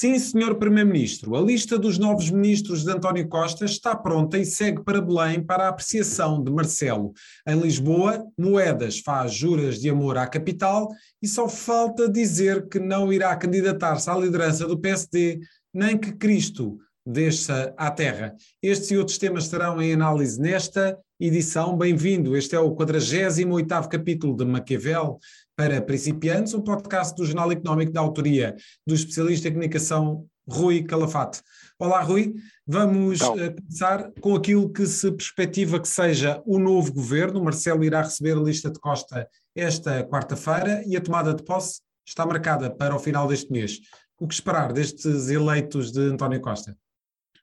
Sim, senhor Primeiro-Ministro, a lista dos novos ministros de António Costa está pronta e segue para Belém para a apreciação de Marcelo. Em Lisboa, Moedas faz juras de amor à capital e só falta dizer que não irá candidatar-se à liderança do PSD, nem que Cristo desça à terra. Estes e outros temas estarão em análise nesta edição. Bem-vindo, este é o 48º capítulo de Maquiavel, para principiantes, um podcast do Jornal Económico da autoria do especialista em comunicação Rui Calafate. Olá, Rui. Vamos uh, começar com aquilo que se perspectiva que seja o novo governo. Marcelo irá receber a lista de Costa esta quarta-feira e a tomada de posse está marcada para o final deste mês. O que esperar destes eleitos de António Costa?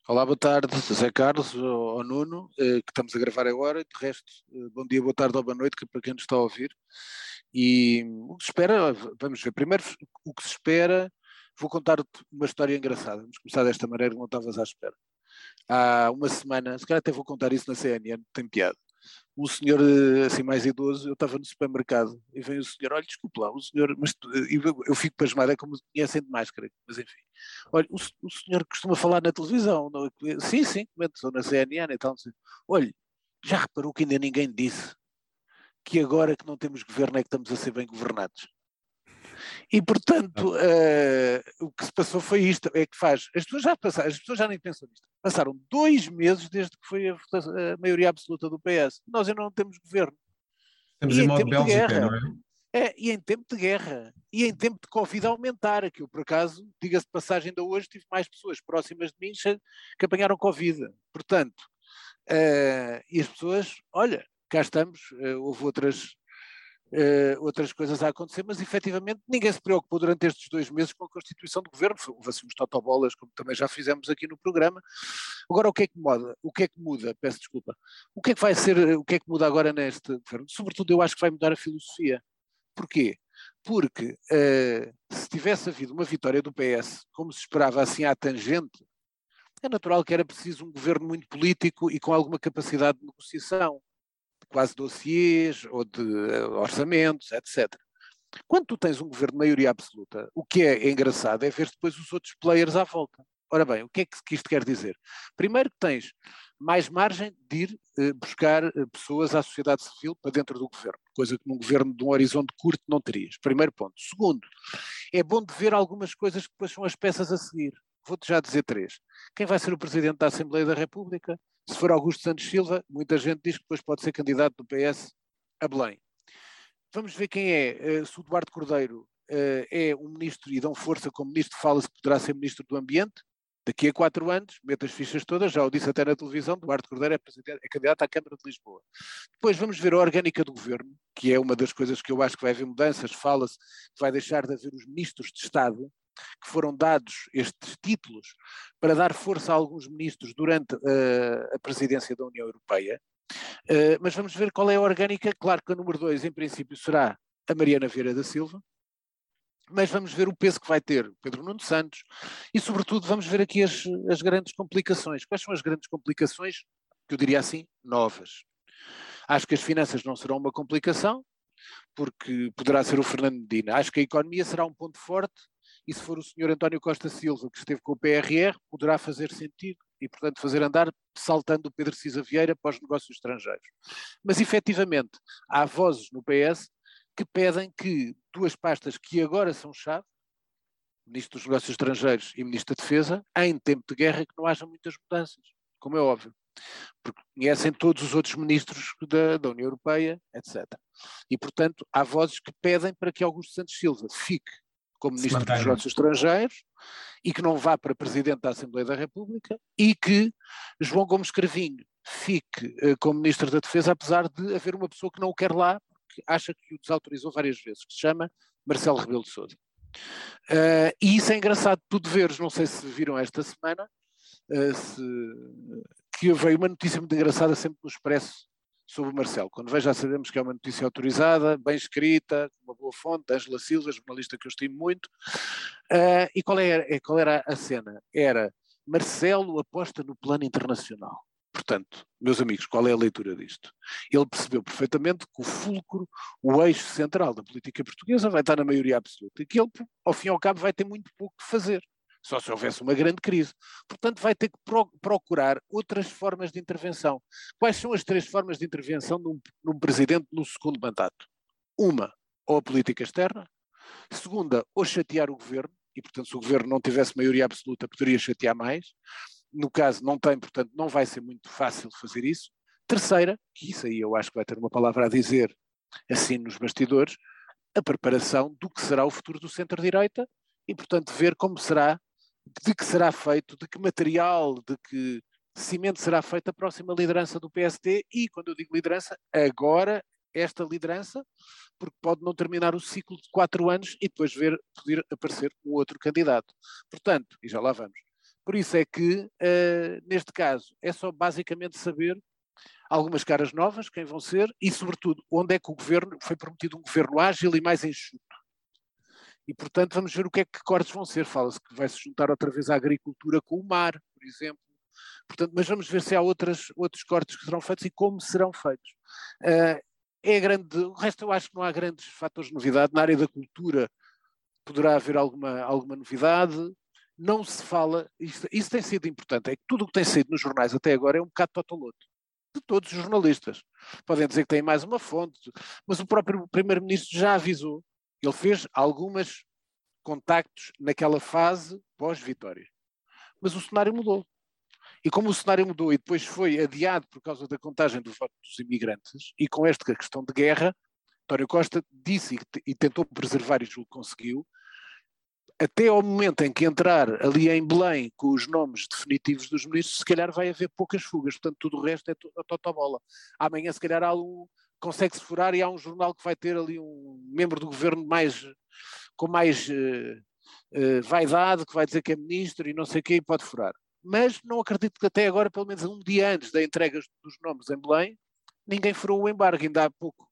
Olá, boa tarde, José Carlos, ao Nuno, eh, que estamos a gravar agora. De resto, eh, bom dia, boa tarde ou boa noite, que para quem nos está a ouvir. E o que se espera, vamos ver, primeiro o que se espera, vou contar uma história engraçada, vamos começar desta maneira, não estavas à espera. Há uma semana, se calhar até vou contar isso na CNN, tem piada. Um senhor assim mais idoso, eu estava no supermercado e vem o senhor, olha, desculpe lá, o senhor, mas eu, fico pasmado, é como conhecem de máscara, mas enfim. Olha, o, o senhor costuma falar na televisão, não, é? sim, sim, estou na CNN e tal, olha, já reparou que ainda ninguém disse que agora que não temos governo é que estamos a ser bem governados. E, portanto, uh, o que se passou foi isto, é que faz, as pessoas já passaram, as pessoas já nem pensam nisto, passaram dois meses desde que foi a, a maioria absoluta do PS, nós ainda não temos governo. Estamos e em, modo Bélgica, guerra, não é? é? E em tempo de guerra, e em tempo de Covid aumentar, que eu por acaso, diga-se de passagem ainda hoje, tive mais pessoas próximas de mim que apanharam Covid. Portanto, uh, e as pessoas, olha, cá estamos, uh, houve outras, uh, outras coisas a acontecer, mas efetivamente ninguém se preocupou durante estes dois meses com a constituição do governo, houve assim uns totobolas, como também já fizemos aqui no programa. Agora o que é que muda? O que é que muda? Peço desculpa. O que é que vai ser, o que é que muda agora neste governo? Sobretudo eu acho que vai mudar a filosofia. Porquê? Porque uh, se tivesse havido uma vitória do PS, como se esperava assim à tangente, é natural que era preciso um governo muito político e com alguma capacidade de negociação quase dossiês ou de eh, orçamentos, etc. Quando tu tens um governo de maioria absoluta, o que é engraçado é ver depois os outros players à volta. Ora bem, o que é que isto quer dizer? Primeiro que tens mais margem de ir eh, buscar eh, pessoas à sociedade civil para dentro do governo, coisa que num governo de um horizonte curto não terias. Primeiro ponto. Segundo, é bom de ver algumas coisas que depois são as peças a seguir. Vou-te já dizer três. Quem vai ser o Presidente da Assembleia da República? Se for Augusto Santos Silva, muita gente diz que depois pode ser candidato do PS a Belém. Vamos ver quem é. Eh, se o Eduardo Cordeiro eh, é um ministro e dão força como ministro, fala-se que poderá ser ministro do Ambiente. Daqui a quatro anos, mete as fichas todas, já o disse até na televisão, Eduardo Cordeiro é, é candidato à Câmara de Lisboa. Depois vamos ver a orgânica do governo, que é uma das coisas que eu acho que vai haver mudanças, fala-se que vai deixar de haver os ministros de Estado, que foram dados estes títulos para dar força a alguns ministros durante uh, a presidência da União Europeia. Uh, mas vamos ver qual é a orgânica. Claro que a número dois, em princípio, será a Mariana Vieira da Silva, mas vamos ver o peso que vai ter Pedro Nuno Santos e, sobretudo, vamos ver aqui as, as grandes complicações. Quais são as grandes complicações, que eu diria assim, novas? Acho que as finanças não serão uma complicação, porque poderá ser o Fernando Medina. Acho que a economia será um ponto forte, e se for o senhor António Costa Silva, que esteve com o PRR, poderá fazer sentido e, portanto, fazer andar saltando o Pedro Cisa Vieira para os negócios estrangeiros. Mas, efetivamente, há vozes no PS que pedem que duas pastas que agora são chave, Ministro dos Negócios Estrangeiros e Ministro da Defesa, em tempo de guerra, que não haja muitas mudanças, como é óbvio. Porque conhecem todos os outros ministros da, da União Europeia, etc. E, portanto, há vozes que pedem para que Augusto Santos Silva fique como Ministro dos Negócios Estrangeiros e que não vá para Presidente da Assembleia da República e que João Gomes Cravinho fique uh, como Ministro da Defesa, apesar de haver uma pessoa que não o quer lá, porque acha que o desautorizou várias vezes, que se chama Marcelo Rebelo de Sousa. Uh, e isso é engraçado, tu deveres, não sei se viram esta semana, uh, se, que veio uma notícia muito engraçada sempre no Expresso sobre o Marcelo. Quando vejo já sabemos que é uma notícia autorizada, bem escrita, uma boa fonte, Angela Silva, jornalista que eu estimo muito. Uh, e qual, é, é, qual era a cena? Era Marcelo aposta no plano internacional. Portanto, meus amigos, qual é a leitura disto? Ele percebeu perfeitamente que o fulcro, o eixo central da política portuguesa vai estar na maioria absoluta e que ele, ao fim e ao cabo, vai ter muito pouco que fazer. Só se houvesse uma grande crise. Portanto, vai ter que pro procurar outras formas de intervenção. Quais são as três formas de intervenção num, num presidente no segundo mandato? Uma, ou a política externa. Segunda, ou chatear o governo, e portanto, se o governo não tivesse maioria absoluta, poderia chatear mais. No caso, não tem, portanto, não vai ser muito fácil fazer isso. Terceira, que isso aí eu acho que vai ter uma palavra a dizer assim nos bastidores, a preparação do que será o futuro do centro-direita e, portanto, ver como será, de que será feito, de que material, de que cimento será feita a próxima liderança do PSD e, quando eu digo liderança, agora esta liderança, porque pode não terminar o ciclo de quatro anos e depois ver, poder aparecer um outro candidato. Portanto, e já lá vamos. Por isso é que, uh, neste caso, é só basicamente saber algumas caras novas, quem vão ser, e, sobretudo, onde é que o governo foi prometido um governo ágil e mais enxuto. E, portanto, vamos ver o que é que cortes vão ser. Fala-se que vai se juntar outra vez à agricultura com o mar, por exemplo. Portanto, mas vamos ver se há outras, outros cortes que serão feitos e como serão feitos. Uh, é grande, o resto eu acho que não há grandes fatores de novidade. Na área da cultura poderá haver alguma, alguma novidade. Não se fala, isso, isso tem sido importante, é que tudo o que tem sido nos jornais até agora é um bocado totoloto de todos os jornalistas. Podem dizer que tem mais uma fonte, mas o próprio Primeiro-Ministro já avisou. Ele fez algumas contactos naquela fase pós-vitória. Mas o cenário mudou. E como o cenário mudou e depois foi adiado por causa da contagem do voto dos imigrantes, e com esta questão de guerra, António Costa disse e, tentou preservar e julgo conseguiu, até ao momento em que entrar ali em Belém com os nomes definitivos dos ministros, se calhar vai haver poucas fugas, portanto tudo o resto é a totobola. Amanhã se calhar há um, consegue-se furar e há um jornal que vai ter ali um membro do governo mais, com mais uh, uh, vaidade, que vai dizer que é ministro e não sei o quê e pode furar. Mas não acredito que até agora, pelo menos um dia antes da entrega dos nomes em Belém, ninguém furou o embargo, ainda há pouco.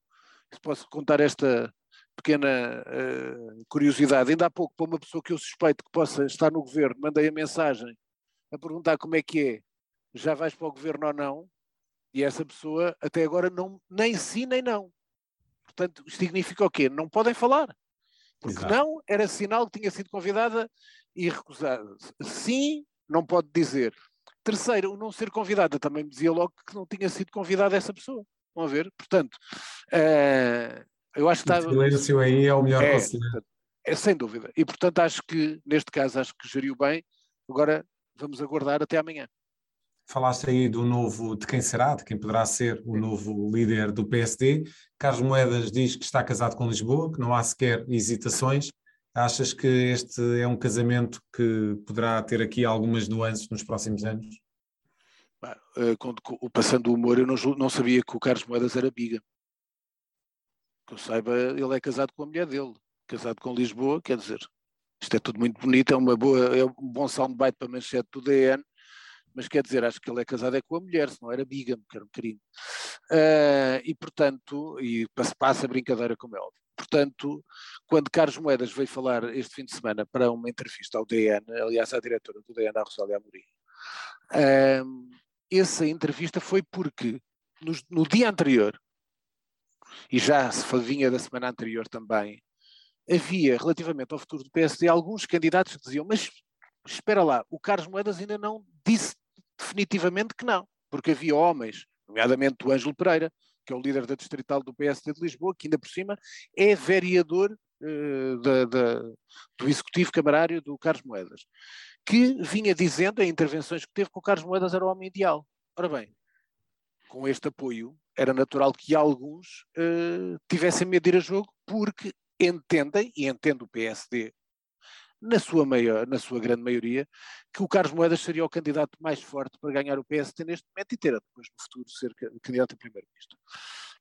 Posso contar esta, pequena uh, curiosidade. Ainda há pouco, para uma pessoa que eu suspeito que possa estar no governo, mandei a mensagem a perguntar como é que é, já vais para o governo ou não, e essa pessoa até agora não, nem sim nem não. Portanto, significa o quê? Não podem falar. Porque Exato. não era sinal que tinha sido convidada e recusada. Sim, não pode dizer. Terceiro, o não ser convidada também me dizia logo que não tinha sido convidada essa pessoa. Vão ver? Portanto, uh, eu acho que está. O silêncio aí é o melhor é. É, sem dúvida. E portanto acho que, neste caso, acho que geriu bem. Agora vamos aguardar até amanhã. Falaste aí do novo, de quem será, de quem poderá ser o novo líder do PSD. Carlos Moedas diz que está casado com Lisboa, que não há sequer hesitações. Achas que este é um casamento que poderá ter aqui algumas nuances nos próximos anos? Eh, passando o humor, eu não, não sabia que o Carlos Moedas era biga que eu saiba, ele é casado com a mulher dele, casado com Lisboa, quer dizer, isto é tudo muito bonito, é, uma boa, é um bom soundbite para a manchete do DN, mas quer dizer, acho que ele é casado é com a mulher, senão era bígamo, que era um crime. Uh, e portanto, e passa a brincadeira como é óbvio. Portanto, quando Carlos Moedas veio falar este fim de semana para uma entrevista ao DN, aliás à diretora do DN, a Rosália Amorim, uh, essa entrevista foi porque no, no dia anterior e já se vinha da semana anterior também, havia, relativamente ao futuro do PSD, alguns candidatos que diziam, mas espera lá, o Carlos Moedas ainda não disse definitivamente que não, porque havia homens, nomeadamente o Ângelo Pereira, que é o líder da distrital do PSD de Lisboa, que ainda por cima é vereador uh, da, da, do executivo camarário do Carlos Moedas, que vinha dizendo em intervenções que teve que o Carlos Moedas era o homem ideal. Ora bem, com este apoio, era natural que alguns uh, tivessem medo de ir a jogo, porque entendem, e entende o PSD, na sua, maior, na sua grande maioria, que o Carlos Moedas seria o candidato mais forte para ganhar o PSD neste momento e ter depois no futuro ser candidato a primeiro-ministro.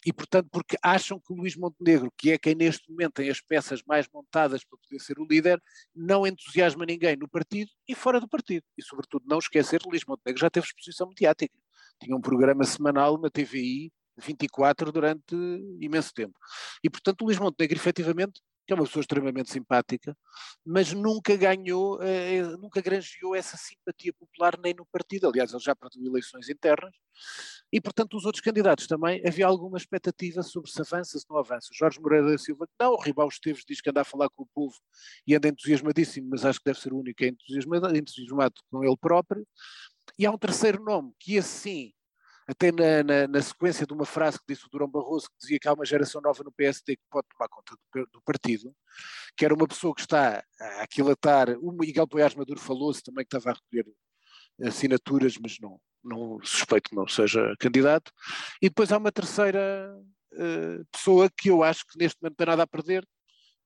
E, portanto, porque acham que o Luís Montenegro, que é quem neste momento tem as peças mais montadas para poder ser o líder, não entusiasma ninguém no partido e fora do partido. E, sobretudo, não esquecer que Luís Montenegro já teve exposição mediática tinha um programa semanal na TVI 24 durante imenso tempo. E, portanto, o Luís Montenegro, efetivamente, que é uma pessoa extremamente simpática, mas nunca ganhou, eh, nunca granjeou essa simpatia popular nem no partido. Aliás, ele já perdeu eleições internas e, portanto, os outros candidatos também havia alguma expectativa sobre se avança, se não avança. Jorge Moreira da Silva, não, o Ribal Esteves diz que anda a falar com o povo e anda entusiasmadíssimo, mas acho que deve ser o único entusiasmado, entusiasmado com ele próprio. E há um terceiro nome, que assim até na, na, na, sequência de uma frase que disse o Durão Barroso, que dizia que há uma geração nova no PSD que pode tomar conta do, do partido, que era uma pessoa que está a aquilatar, o Miguel Poiás Maduro falou-se também que estava a recolher assinaturas, mas não, não suspeito que não seja candidato, e depois há uma terceira uh, pessoa que eu acho que neste momento não tem nada a perder,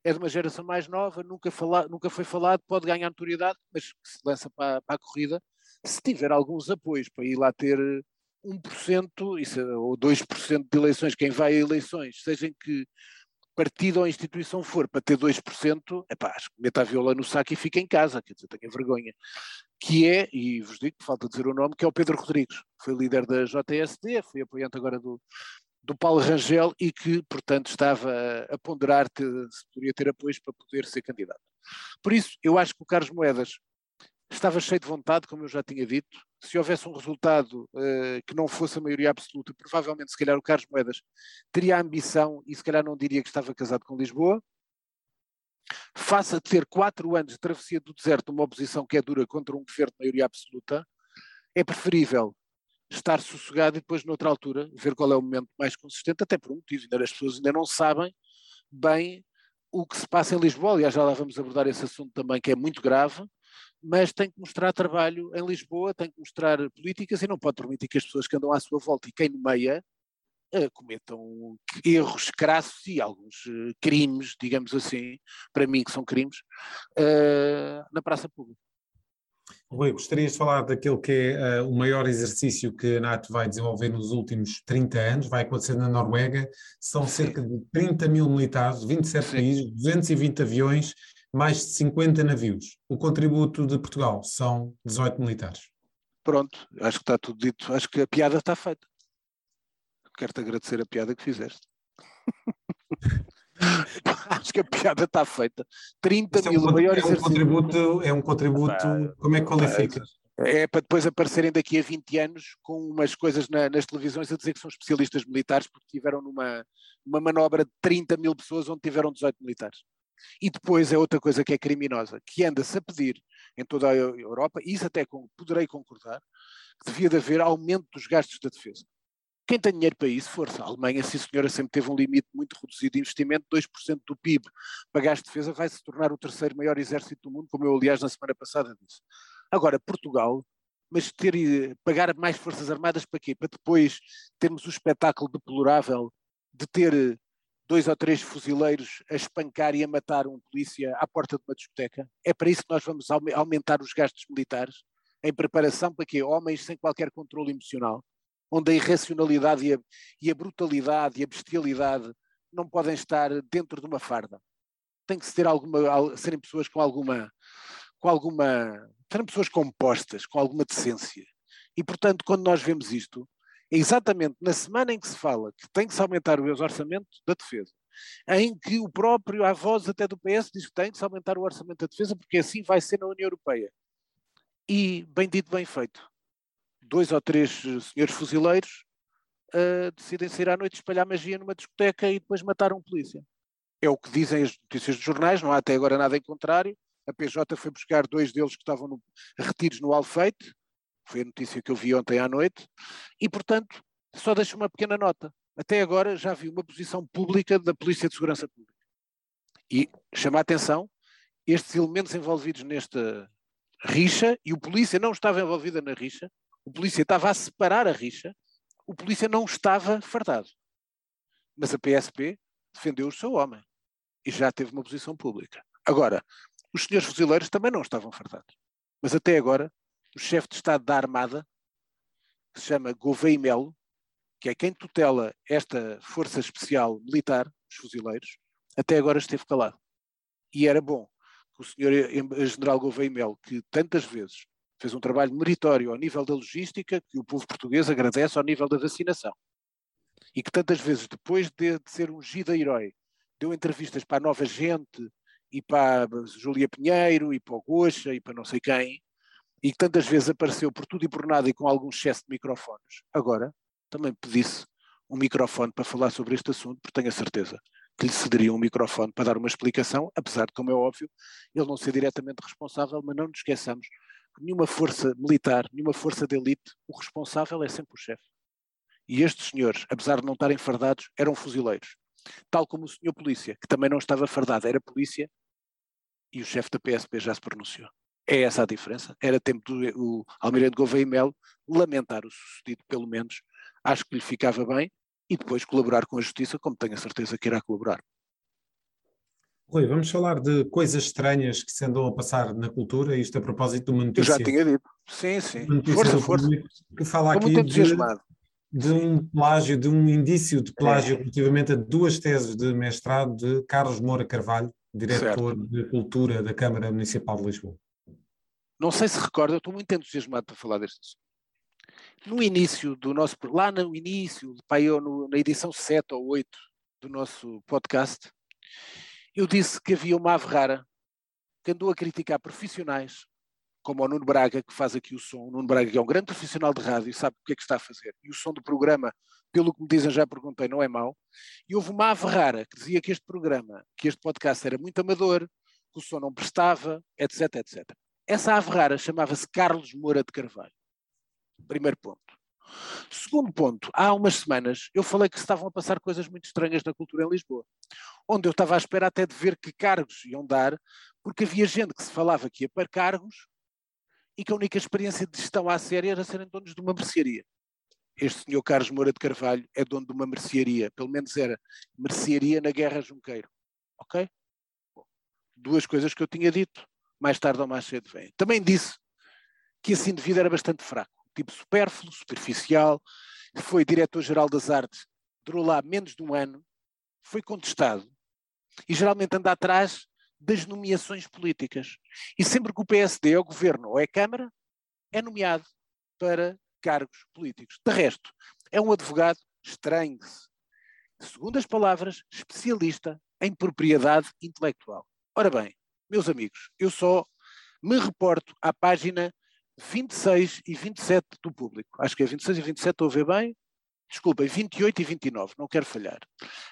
é de uma geração mais nova, nunca, fala, nunca foi falado, pode ganhar notoriedade, mas que se lança para, para a corrida, se tiver alguns apoios para ir lá ter 1% isso, ou 2% de eleições, quem vai a eleições, seja em que partido ou instituição for, para ter 2%, epá, acho meta a viola no saco e fica em casa, quer dizer, tenha vergonha. Que é, e vos digo, falta dizer o nome, que é o Pedro Rodrigues, foi líder da JSD, foi apoiante agora do, do Paulo Rangel e que, portanto, estava a ponderar se poderia ter apoios para poder ser candidato. Por isso, eu acho que o Carlos Moedas estava cheio de vontade, como eu já tinha dito. Se houvesse um resultado uh, que não fosse a maioria absoluta, provavelmente, se calhar, o Carlos Moedas teria a ambição e, se calhar, não diria que estava casado com Lisboa. Faça ter quatro anos de travessia do deserto uma oposição que é dura contra um governo de maioria absoluta, é preferível estar sossegado e depois, noutra altura, ver qual é o momento mais consistente, até por um motivo, ainda as pessoas ainda não sabem bem o que se passa em Lisboa. Aliás, já lá vamos abordar esse assunto também, que é muito grave mas tem que mostrar trabalho em Lisboa, tem que mostrar políticas e não pode permitir que as pessoas que andam à sua volta e quem nomeia uh, cometam erros crassos e alguns uh, crimes, digamos assim, para mim que são crimes, uh, na praça pública. Rui, gostarias de falar daquele que é uh, o maior exercício que a NATO vai desenvolver nos últimos 30 anos, vai acontecer na Noruega, são cerca de 30 mil militares, 27 Sim. países, 220 aviões mais de 50 navios. O contributo de Portugal são 18 militares. Pronto, acho que está tudo dito. Acho que a piada está feita. Quero-te agradecer a piada que fizeste. acho que a piada está feita. 30 Isso mil é um, maiores é um contributo, é um contributo, como é que qualifica? É para depois aparecerem daqui a 20 anos com umas coisas na, nas televisões a dizer que são especialistas militares porque tiveram numa uma manobra de 30 mil pessoas onde tiveram 18 militares. E depois é outra coisa que é criminosa, que anda-se a pedir em toda a Europa, e isso até poderei concordar, que devia de haver aumento dos gastos da defesa. Quem tem dinheiro para isso, força. A Alemanha, sim senhora, sempre teve um limite muito reduzido de investimento, 2% do PIB para gasto de defesa, vai se tornar o terceiro maior exército do mundo, como eu, aliás, na semana passada disse. Agora, Portugal, mas ter, pagar mais forças armadas para quê? Para depois termos o espetáculo deplorável de ter dois ou três fuzileiros a espancar e a matar um polícia à porta de uma discoteca? É para isso que nós vamos aumentar os gastos militares? Em preparação para quê? Homens sem qualquer controle emocional, onde a irracionalidade e a, e a brutalidade e a bestialidade não podem estar dentro de uma farda. Tem que ser alguma, serem pessoas com alguma, com alguma, serem pessoas compostas, com alguma decência. E portanto, quando nós vemos isto, é exatamente na semana em que se fala que tem que se aumentar o orçamento da defesa, em que o próprio, a voz até do PS, diz que tem que se aumentar o orçamento da defesa, porque assim vai ser na União Europeia. E, bem dito, bem feito, dois ou três senhores fuzileiros uh, decidem sair à noite espalhar magia numa discoteca e depois matar um polícia. É o que dizem as notícias dos jornais, não há até agora nada em contrário. A PJ foi buscar dois deles que estavam no, retidos no Alfeite, foi a notícia que eu vi ontem à noite, e portanto só deixo uma pequena nota. Até agora já vi uma posição pública da Polícia de Segurança Pública. E chama a atenção, estes elementos envolvidos nesta rixa, e o polícia não estava envolvido na rixa, o polícia estava a separar a rixa, o polícia não estava fardado. Mas a PSP defendeu o seu homem e já teve uma posição pública. Agora, os senhores fuzileiros também não estavam fardados. Mas até agora o chefe de Estado da Armada, que se chama Gouveia Melo, que é quem tutela esta força especial militar, os fuzileiros, até agora esteve calado. E era bom que o senhor general Gouveia Melo, que tantas vezes fez um trabalho meritório ao nível da logística, que o povo português agradece ao nível da vacinação, e que tantas vezes, depois de, de ser ungido a herói deu entrevistas para a Nova Gente e para a Júlia Pinheiro e para o Goxa e para não sei quem, e que tantas vezes apareceu por tudo e por nada e com algum excesso de microfones. Agora, também pedisse um microfone para falar sobre este assunto, porque tenho a certeza que lhe cederia um microfone para dar uma explicação, apesar de, como é óbvio, ele não ser diretamente responsável, mas não nos esqueçamos que nenhuma força militar, nenhuma força de elite, o responsável é sempre o chefe. E estes senhores, apesar de não estarem fardados, eram fuzileiros. Tal como o senhor polícia, que também não estava fardado, era polícia, e o chefe da PSP já se pronunciou. É essa a diferença. Era tempo do Almirante Gouveia e Melo lamentar o sucedido, pelo menos. Acho que lhe ficava bem, e depois colaborar com a justiça, como tenho a certeza que irá colaborar. Rui, vamos falar de coisas estranhas que se andam a passar na cultura, isto a propósito de uma notícia. Eu já tinha dito. Sim, sim. Força, força. Que fala Estou aqui de, de, um plágio, de um indício de plágio é. relativamente a duas teses de mestrado de Carlos Moura Carvalho, diretor certo. de Cultura da Câmara Municipal de Lisboa. Não sei se recorda, estou muito entusiasmado para falar deste assunto no início do nosso, lá no início, eu, no, na edição 7 ou 8 do nosso podcast, eu disse que havia uma ave rara que andou a criticar profissionais, como o Nuno Braga, que faz aqui o som. O Nuno Braga, que é um grande profissional de rádio e sabe o que é que está a fazer. E o som do programa, pelo que me dizem, já perguntei, não é mau. E houve uma ave rara que dizia que este programa, que este podcast era muito amador, que o som não prestava, etc, etc. Essa ave rara chamava-se Carlos Moura de Carvalho. Primeiro ponto. Segundo ponto, há umas semanas eu falei que estavam a passar coisas muito estranhas na cultura em Lisboa, onde eu estava à espera até de ver que cargos iam dar, porque havia gente que se falava que ia para cargos e que a única experiência de gestão à séria era serem donos de uma mercearia. Este senhor Carlos Moura de Carvalho é dono de uma mercearia, pelo menos era mercearia na Guerra Junqueiro. Ok? Bom, duas coisas que eu tinha dito, mais tarde ou mais cedo vem. Também disse que esse indivíduo era bastante fraco tipo supérfluo, superficial, foi diretor-geral das artes, durou lá menos de um ano, foi contestado e geralmente anda atrás das nomeações políticas. E sempre que o PSD é o governo ou é Câmara, é nomeado para cargos políticos. De resto, é um advogado estranho-se. Segundo as palavras, especialista em propriedade intelectual. Ora bem, meus amigos, eu só me reporto à página 26 e 27 do público. Acho que é 26 e 27, estou a ver bem? Desculpem, 28 e 29, não quero falhar.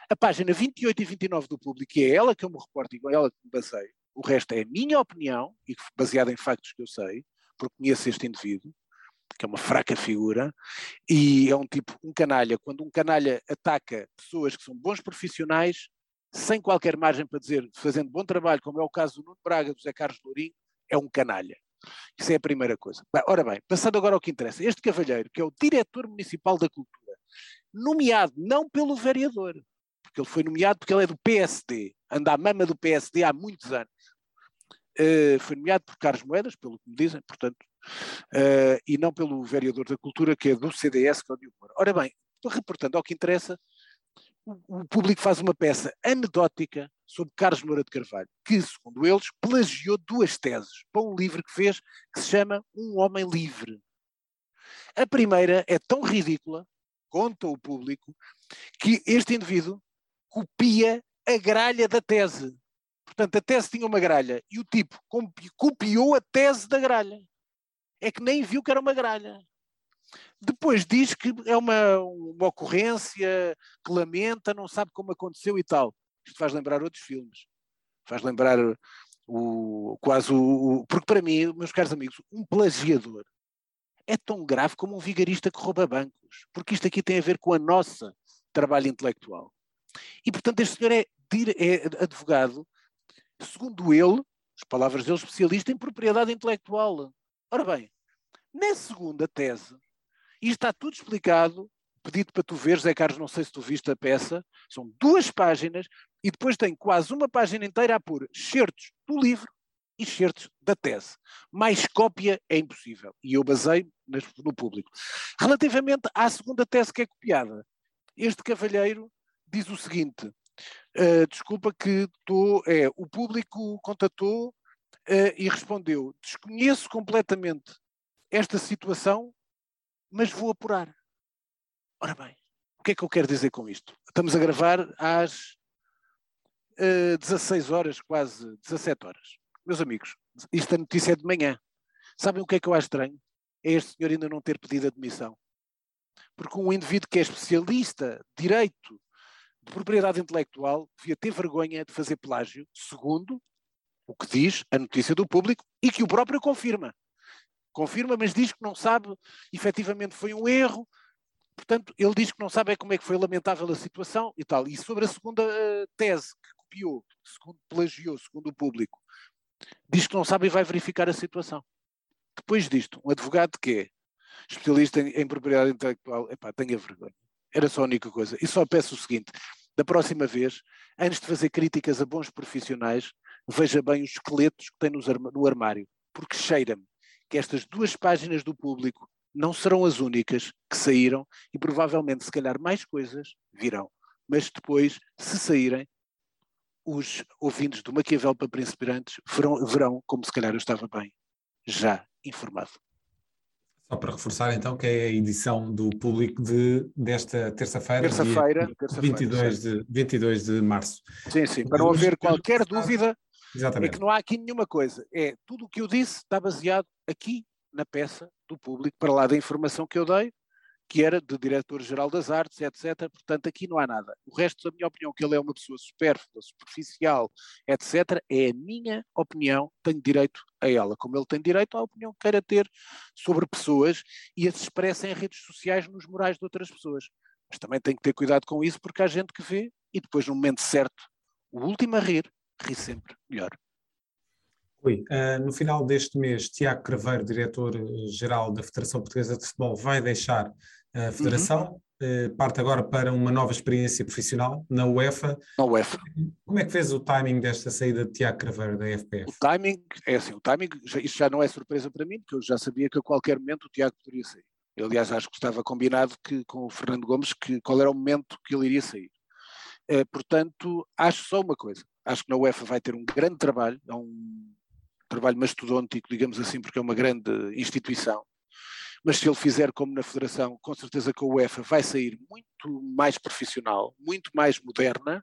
A página 28 e 29 do público, é ela que eu me reporto e com ela que me baseio, o resto é a minha opinião, e baseada em factos que eu sei, porque conheço este indivíduo, que é uma fraca figura, e é um tipo, um canalha. Quando um canalha ataca pessoas que são bons profissionais, sem qualquer margem para dizer, fazendo bom trabalho, como é o caso do Nuno Braga, do Zé Carlos Lourinho, é um canalha. Isso é a primeira coisa. Ora bem, passando agora ao que interessa. Este cavalheiro, que é o diretor municipal da cultura, nomeado não pelo vereador, porque ele foi nomeado porque ele é do PSD, anda à mama do PSD há muitos anos. Uh, foi nomeado por Carlos Moedas, pelo que me dizem, portanto, uh, e não pelo vereador da cultura, que é do CDS, que é o Moura. Ora bem, reportando ao que interessa, o público faz uma peça anedótica sobre Carlos Moura de Carvalho, que, segundo eles, plagiou duas teses para um livro que fez que se chama Um Homem Livre. A primeira é tão ridícula, conta o público, que este indivíduo copia a gralha da tese. Portanto, a tese tinha uma gralha e o tipo copiou a tese da gralha. É que nem viu que era uma gralha. Depois diz que é uma, uma ocorrência que lamenta, não sabe como aconteceu e tal. Isto faz lembrar outros filmes. Faz lembrar o, quase o, o. Porque para mim, meus caros amigos, um plagiador é tão grave como um vigarista que rouba bancos. Porque isto aqui tem a ver com a nossa trabalho intelectual. E, portanto, este senhor é, é advogado, segundo ele, as palavras dele, especialista em propriedade intelectual. Ora bem, na segunda tese, e está tudo explicado, pedido para tu veres, Zé Carlos, não sei se tu viste a peça, são duas páginas e depois tem quase uma página inteira a pôr certos do livro e certos da tese. Mais cópia é impossível. E eu basei no público. Relativamente à segunda tese que é copiada, este cavalheiro diz o seguinte: uh, desculpa que tô, é, o público contatou uh, e respondeu: desconheço completamente esta situação mas vou apurar. Ora bem, o que é que eu quero dizer com isto? Estamos a gravar às uh, 16 horas, quase 17 horas. Meus amigos, esta notícia é de manhã. Sabem o que é que eu acho estranho? É este senhor ainda não ter pedido admissão. Porque um indivíduo que é especialista de direito de propriedade intelectual devia ter vergonha de fazer plágio, segundo o que diz a notícia do público e que o próprio confirma. Confirma, mas diz que não sabe, efetivamente foi um erro, portanto, ele diz que não sabe é como é que foi lamentável a situação e tal. E sobre a segunda uh, tese que copiou, segundo plagiou, segundo o público, diz que não sabe e vai verificar a situação. Depois disto, um advogado que é especialista em, em propriedade intelectual, epá, tenha vergonha. Era só a única coisa. E só peço o seguinte: da próxima vez, antes de fazer críticas a bons profissionais, veja bem os esqueletos que tem no armário, porque cheira-me que estas duas páginas do público não serão as únicas que saíram e provavelmente, se calhar, mais coisas virão. Mas depois, se saírem, os ouvintes do Maquiavel para Principiantes verão, verão, como se calhar eu estava bem, já informado. Só para reforçar então que é a edição do público de, desta terça-feira, terça-feira, terça 22, de, 22 de março. Sim, sim, para não haver qualquer dúvida, Exatamente. é que não há aqui nenhuma coisa. É tudo o que eu disse está baseado aqui na peça do público, para lá da informação que eu dei, que era de diretor-geral das artes, etc. Portanto, aqui não há nada. O resto, da minha opinião, que ele é uma pessoa supérflua, superficial, etc., é a minha opinião, tenho direito a ela, como ele tem direito à opinião que queira ter sobre pessoas e a se expressa em redes sociais nos morais de outras pessoas. Mas também tem que ter cuidado com isso, porque há gente que vê e depois, no momento certo, o último a rir, ri sempre melhor. Oi, uh, no final deste mês, Tiago Craveiro, diretor-geral da Federação Portuguesa de Futebol, vai deixar a Federação, uhum. uh, parte agora para uma nova experiência profissional na UEFA. Na UEFA. Como é que fez o timing desta saída de Tiago Craveiro da FPF? O timing, é assim, o timing, isto já não é surpresa para mim, porque eu já sabia que a qualquer momento o Tiago poderia sair. Eu, aliás, acho que estava combinado que, com o Fernando Gomes que qual era o momento que ele iria sair. Uh, portanto, acho só uma coisa. Acho que na UEFA vai ter um grande trabalho, é um trabalho mastodôntico, digamos assim, porque é uma grande instituição. Mas se ele fizer como na Federação, com certeza que a UEFA vai sair muito mais profissional, muito mais moderna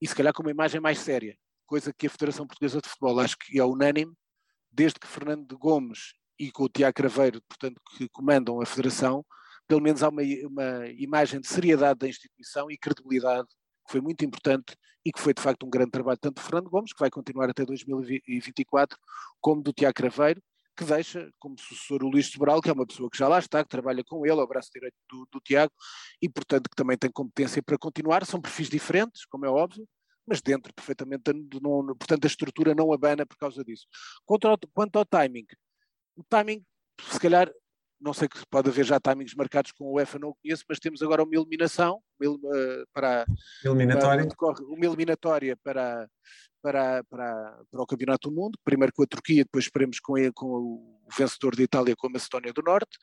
e se calhar com uma imagem mais séria, coisa que a Federação Portuguesa de Futebol acho que é unânime, desde que Fernando Gomes e com o Tiago Craveiro, portanto, que comandam a Federação, pelo menos há uma, uma imagem de seriedade da instituição e credibilidade que foi muito importante e que foi de facto um grande trabalho tanto do Fernando Gomes, que vai continuar até 2024, como do Tiago Craveiro, que deixa como sucessor o Luís Sobral, que é uma pessoa que já lá está, que trabalha com ele, ao braço direito do, do Tiago, e portanto que também tem competência para continuar, são perfis diferentes, como é óbvio, mas dentro perfeitamente, não, portanto a estrutura não abana por causa disso. Quanto ao, quanto ao timing, o timing, se calhar, não sei que pode haver já timings marcados com o UEFA, não o conheço, mas temos agora uma eliminação uma, uh, para, eliminatória. Para, uma eliminatória para, para, para, para o Campeonato do Mundo, primeiro com a Turquia, depois esperemos com, ele, com o vencedor de Itália com a Macedónia do Norte,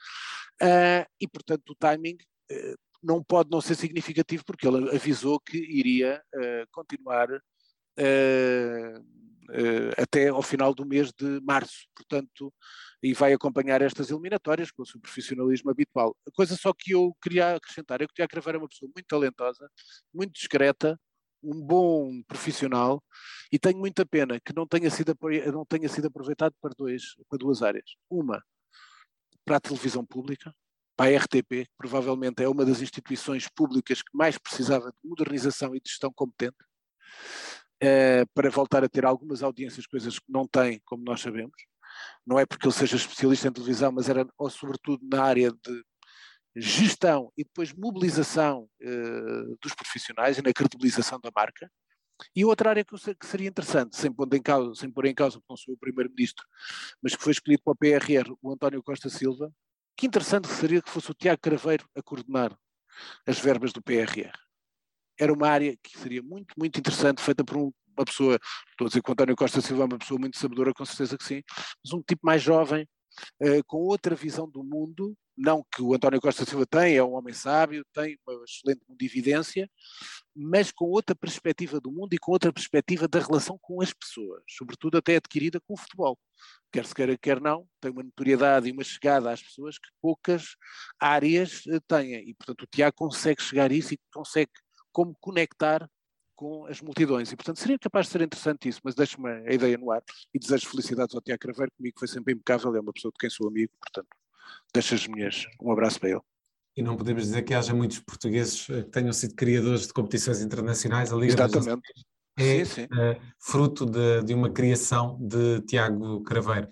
uh, e portanto o timing uh, não pode não ser significativo porque ele avisou que iria continuar até ao final do mês de março, portanto e vai acompanhar estas eliminatórias com o seu profissionalismo habitual. A coisa só que eu queria acrescentar é que o Tiago Craveiro é uma pessoa muito talentosa, muito discreta, um bom profissional e tenho muita pena que não tenha sido, não tenha sido aproveitado para, dois, para duas áreas. Uma, para a televisão pública, para a RTP, que provavelmente é uma das instituições públicas que mais precisava de modernização e de gestão competente, eh, para voltar a ter algumas audiências, coisas que não tem, como nós sabemos não é porque ele seja especialista em televisão, mas era ou, sobretudo na área de gestão e depois mobilização uh, dos profissionais e na credibilização da marca. E outra área que, que seria interessante, sem pôr em causa, sem pôr em causa, porque não sou o primeiro-ministro, mas que foi escolhido para o PRR, o António Costa Silva, que interessante seria que fosse o Tiago Craveiro a coordenar as verbas do PRR. Era uma área que seria muito, muito interessante, feita por um uma pessoa, estou a dizer que o António Costa Silva é uma pessoa muito sabedora, com certeza que sim, mas um tipo mais jovem, uh, com outra visão do mundo, não que o António Costa Silva tem, é um homem sábio, tem uma excelente mundividência, mas com outra perspectiva do mundo e com outra perspectiva da relação com as pessoas, sobretudo até adquirida com o futebol. Quer se queira, quer não, tem uma notoriedade e uma chegada às pessoas que poucas áreas eh, têm. E, portanto, o Tiago consegue chegar a isso e consegue como conectar com as multidões. E, portanto, seria capaz de ser interessante isso, mas deixo-me a ideia no ar e desejo felicidades ao Tiago Craveiro, comigo foi sempre impecável, é uma pessoa de quem sou amigo, portanto, deixo as minhas. Um abraço para ele. E não podemos dizer que haja muitos portugueses eh, que tenham sido criadores de competições internacionais. A Liga Exatamente. é sim, sim. Uh, fruto de, de, uma criação de Tiago Craveiro.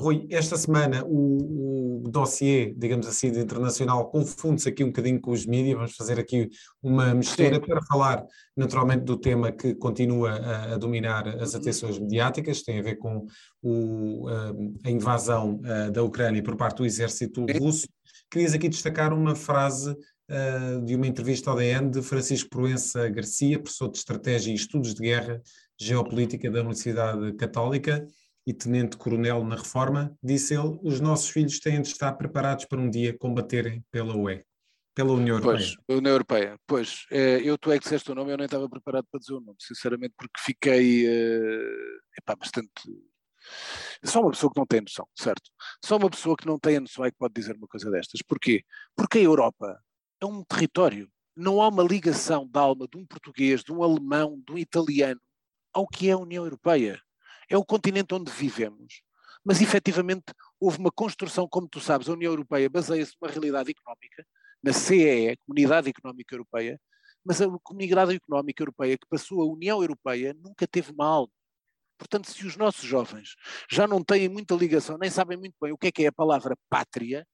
Rui, esta semana o, o dossiê, digamos assim, de internacional confunde-se aqui um bocadinho com os mídias, vamos fazer aqui uma mistura Sim. para falar naturalmente do tema que continua a, a, dominar as atenções mediáticas, tem a ver com o, a, invasão da Ucrânia por parte do exército russo. Querias aqui destacar uma frase de uma entrevista ao DN de Francisco Proença Garcia, professor de Estratégia e Estudos de Guerra Geopolítica da Universidade Católica, e tenente-coronel na reforma, disse ele, os nossos filhos têm de estar preparados para um dia combaterem pela UE, pela União Europeia. Pois, União Europeia, pois, eh, eu tu é que disseste o nome, eu nem estava preparado para dizer o nome, sinceramente, porque fiquei uh, epá, bastante... Só uma pessoa que não tem noção, certo? Só uma pessoa que não tem a noção é que pode dizer uma coisa destas. Porquê? Porque a Europa é um território. Não há uma ligação de alma de um português, de um alemão, de um italiano ao que é a União Europeia é o continente onde vivemos. Mas efetivamente houve uma construção, como tu sabes, a União Europeia baseia-se numa realidade económica, na CEE, Comunidade Económica Europeia, mas a Comunidade Económica Europeia que passou a União Europeia nunca teve mal. Portanto, se os nossos jovens já não têm muita ligação, nem sabem muito bem o que é que é a palavra pátria,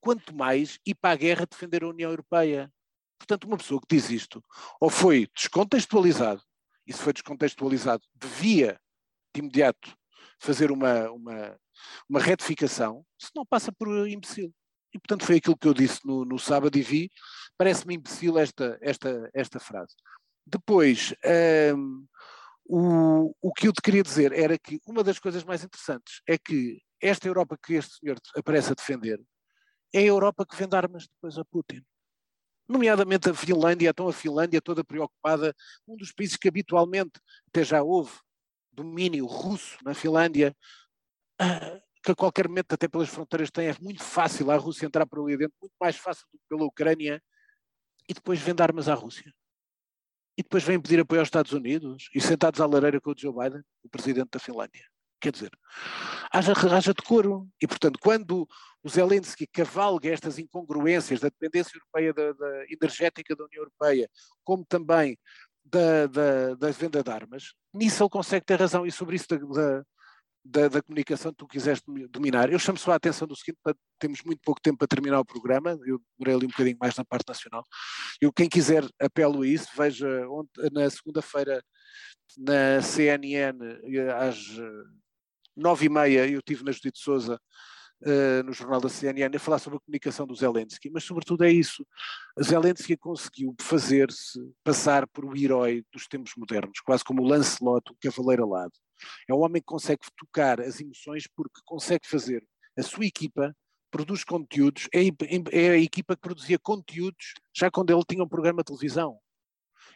quanto mais ir para a guerra defender a União Europeia. Portanto, uma pessoa que diz isto, ou foi descontextualizado, e se foi descontextualizado, devia de imediato fazer uma, uma, uma retificação, se não passa por imbecil. E, portanto, foi aquilo que eu disse no, no sábado e vi. Parece-me imbecil esta, esta, esta frase. Depois, um, o, o que eu te queria dizer era que uma das coisas mais interessantes é que esta Europa que este senhor aparece a defender é a Europa que vende armas depois a Putin. Nomeadamente a Finlândia, então a Finlândia toda preocupada, um dos países que habitualmente até já houve domínio russo na Finlândia, ah, que a qualquer momento, até pelas fronteiras, tem, é muito fácil a Rússia entrar por ali dentro, muito mais fácil do que pela Ucrânia, e depois vende armas à Rússia. E depois vem pedir apoio aos Estados Unidos e sentados à lareira com o Joe Biden, o presidente da Finlândia. Quer dizer, haja, haja decoro. E, portanto, quando o Zelensky cavalga estas incongruências da dependência europeia da, da energética da União Europeia, como também da, da, da, venda de armas, nisso ele consegue ter razão e sobre isso da, da, da comunicação que tu quiseres dominar. Eu chamo só a atenção do seguinte, temos muito pouco tempo para terminar o programa, eu demorei ali um bocadinho mais na parte nacional. Eu, quem quiser, apelo a isso, veja ontem, na segunda-feira na CNN, às nove e meia, eu estive na Judite Souza uh, no jornal da CNN a falar sobre a comunicação do Zelensky, mas sobretudo é isso. Zelensky conseguiu fazer-se passar por o herói dos tempos modernos, quase como o Lancelot, o cavaleiro alado. É um homem que consegue tocar as emoções porque consegue fazer a sua equipa produz conteúdos, é, é a equipa que produzia conteúdos já quando ele tinha um programa de televisão.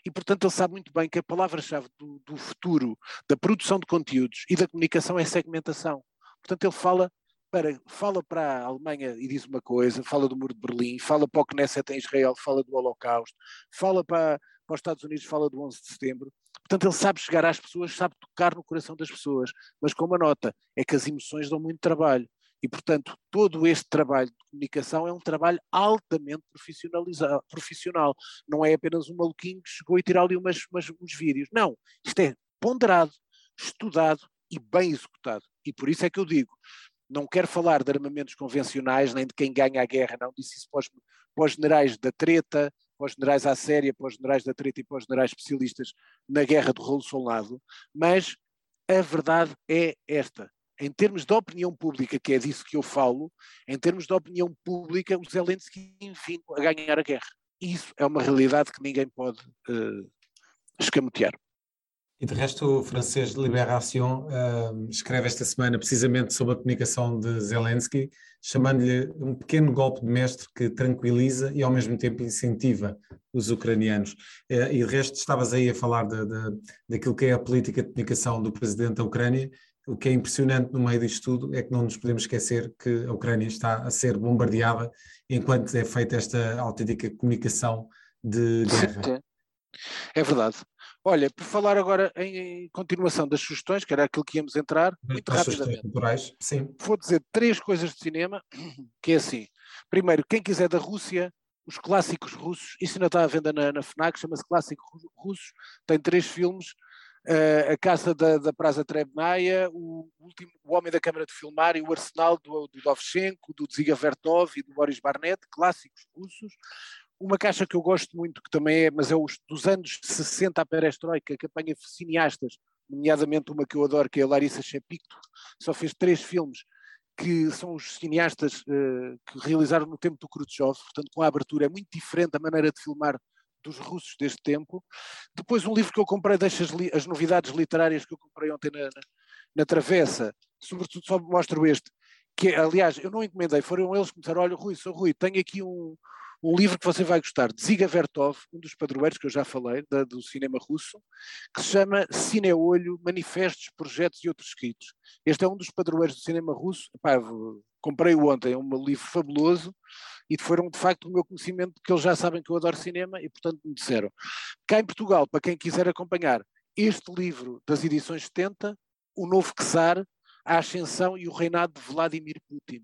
E, portanto, ele sabe muito bem que a palavra-chave do, do, futuro da produção de conteúdos e da comunicação é segmentação. Portanto, ele fala para, fala para a Alemanha e diz uma coisa, fala do Muro de Berlim, fala para o Knesset em Israel, fala do Holocausto, fala para, para os Estados Unidos, fala do 11 de setembro. Portanto, ele sabe chegar às pessoas, sabe tocar no coração das pessoas, mas com uma nota, é que as emoções dão muito trabalho. E, portanto, todo este trabalho de comunicação é um trabalho altamente profissionalizado, profissional. Não é apenas um maluquinho que chegou e tirou ali umas, umas, uns vídeos. Não, isto é ponderado, estudado e bem executado. E por isso é que eu digo, não quero falar de armamentos convencionais, nem de quem ganha a guerra, não disse isso para os, para os generais da treta, para os generais à séria, para os generais da treta e para os generais especialistas na guerra do rolo solado, mas a verdade é esta. Em termos de opinião pública, que é disso que eu falo, em termos de opinião pública, o Zelensky, enfim, a ganhar a guerra. Isso é uma realidade que ninguém pode uh, escamotear. E de resto, o francês de uh, escreve esta semana precisamente sobre a comunicação de Zelensky, chamando-lhe um pequeno golpe de mestre que tranquiliza e ao mesmo tempo incentiva os ucranianos. Uh, e de resto, estavas aí a falar de, de, daquilo que é a política de comunicação do presidente da Ucrânia. O que é impressionante no meio disto tudo é que não nos podemos esquecer que a Ucrânia está a ser bombardeada enquanto é feita esta autêntica comunicação de guerra. É verdade. Olha, por falar agora em continuação das sugestões, que era aquilo que íamos entrar, muito rapidamente. Culturais, sim. Vou dizer três coisas de cinema, que é assim. Primeiro, quem quiser da Rússia, os clássicos russos, isso ainda está à venda na, na FNAC, chama-se Clássicos Russos, tem três filmes, uh, A Casa da, da Praza Trebnaya, o, último, o Homem da Câmara de Filmar e o Arsenal do, do Dovchenko, do Dziga Vertov e do Boris Barnett, clássicos russos. Uma caixa que eu gosto muito, que também é, mas é os, dos anos 60 a perestroika, que apanha cineastas, nomeadamente uma que eu adoro, que é a Larissa Shepito, só fez três filmes, que são os cineastas uh, que realizaram no tempo do Khrushchev, portanto com a abertura é muito diferente a maneira de filmar dos russos deste tempo. Depois um livro que eu comprei, deixa as, as novidades literárias que eu comprei ontem na, na, na Travessa, sobretudo só mostro este, que aliás eu não encomendei, foram eles que me disseram, olha Rui, sou Rui, tenho aqui um, um livro que você vai gostar, de Ziga Vertov, um dos padroeiros que eu já falei, da, do cinema russo, que se chama Cineolho, Manifestos, Projetos e Outros Escritos. Este é um dos padroeiros do cinema russo. comprei-o ontem, é um livro fabuloso, e foram de facto o meu conhecimento, que eles já sabem que eu adoro cinema, e portanto me disseram. Cá em Portugal, para quem quiser acompanhar este livro das edições 70, O Novo Czar, A Ascensão e o Reinado de Vladimir Putin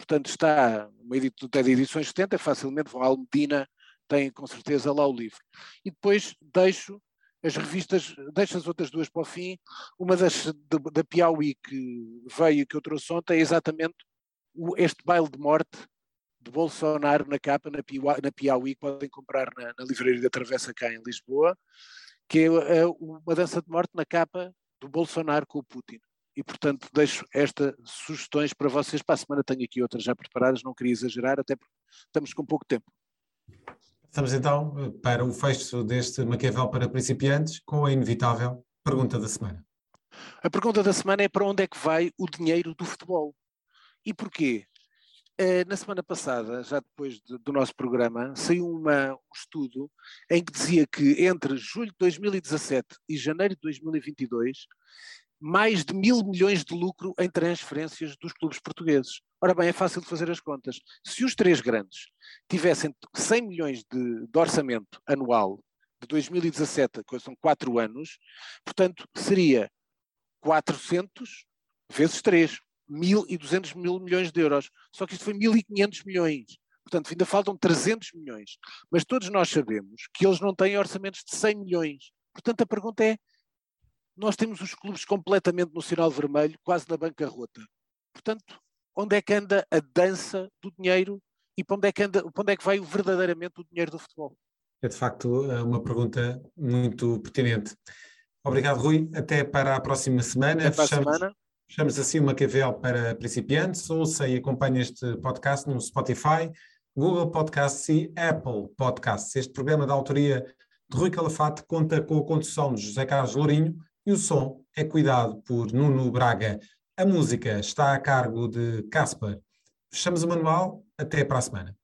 portanto está uma editora de edições 70, facilmente vão à Almedina, têm com certeza lá o livro. E depois deixo as revistas, deixo as outras duas para o fim, uma das da Piauí que veio, que eu trouxe ontem, é exatamente o, este baile de morte de Bolsonaro na capa, na Piauí, na Piauí podem comprar na, na livraria da Travessa cá em Lisboa, que é, é uma dança de morte na capa do Bolsonaro com o Putin e, portanto, deixo estas sugestões para vocês. Para a semana tenho aqui outras já preparadas, não queria exagerar, até porque estamos com pouco tempo. Estamos então para o fecho deste Maquiavel para principiantes com a inevitável pergunta da semana. A pergunta da semana é para onde é que vai o dinheiro do futebol? E porquê? Eh, na semana passada, já depois do nosso programa, saiu uma, um estudo em que dizia que entre julho de 2017 e janeiro de 2022 mais de mil milhões de lucro em transferências dos clubes portugueses. Ora bem, é fácil de fazer as contas. Se os três grandes tivessem 100 milhões de, de orçamento anual de 2017, que são quatro anos, portanto, seria 400 vezes 3, 1.200 mil milhões de euros. Só que isto foi 1.500 milhões. Portanto, ainda faltam 300 milhões. Mas todos nós sabemos que eles não têm orçamentos de 100 milhões. Portanto, a pergunta é: nós temos os clubes completamente no sinal vermelho, quase na bancarrota. Portanto, onde é que anda a dança do dinheiro e para onde é que, anda, para onde é que vai verdadeiramente o dinheiro do futebol? É de facto é uma pergunta muito pertinente. Obrigado, Rui. Até para a próxima semana. Até para fechamos, semana. Fechamos assim uma QVL para principiantes. Ouça e acompanhe este podcast no Spotify, Google Podcasts e Apple Podcasts. Este programa da autoria de Rui Calafate conta com a condução de José Carlos Lourinho e o som é cuidado por Nuno Braga. A música está a cargo de Casper. Fechamos o manual. Até para a semana.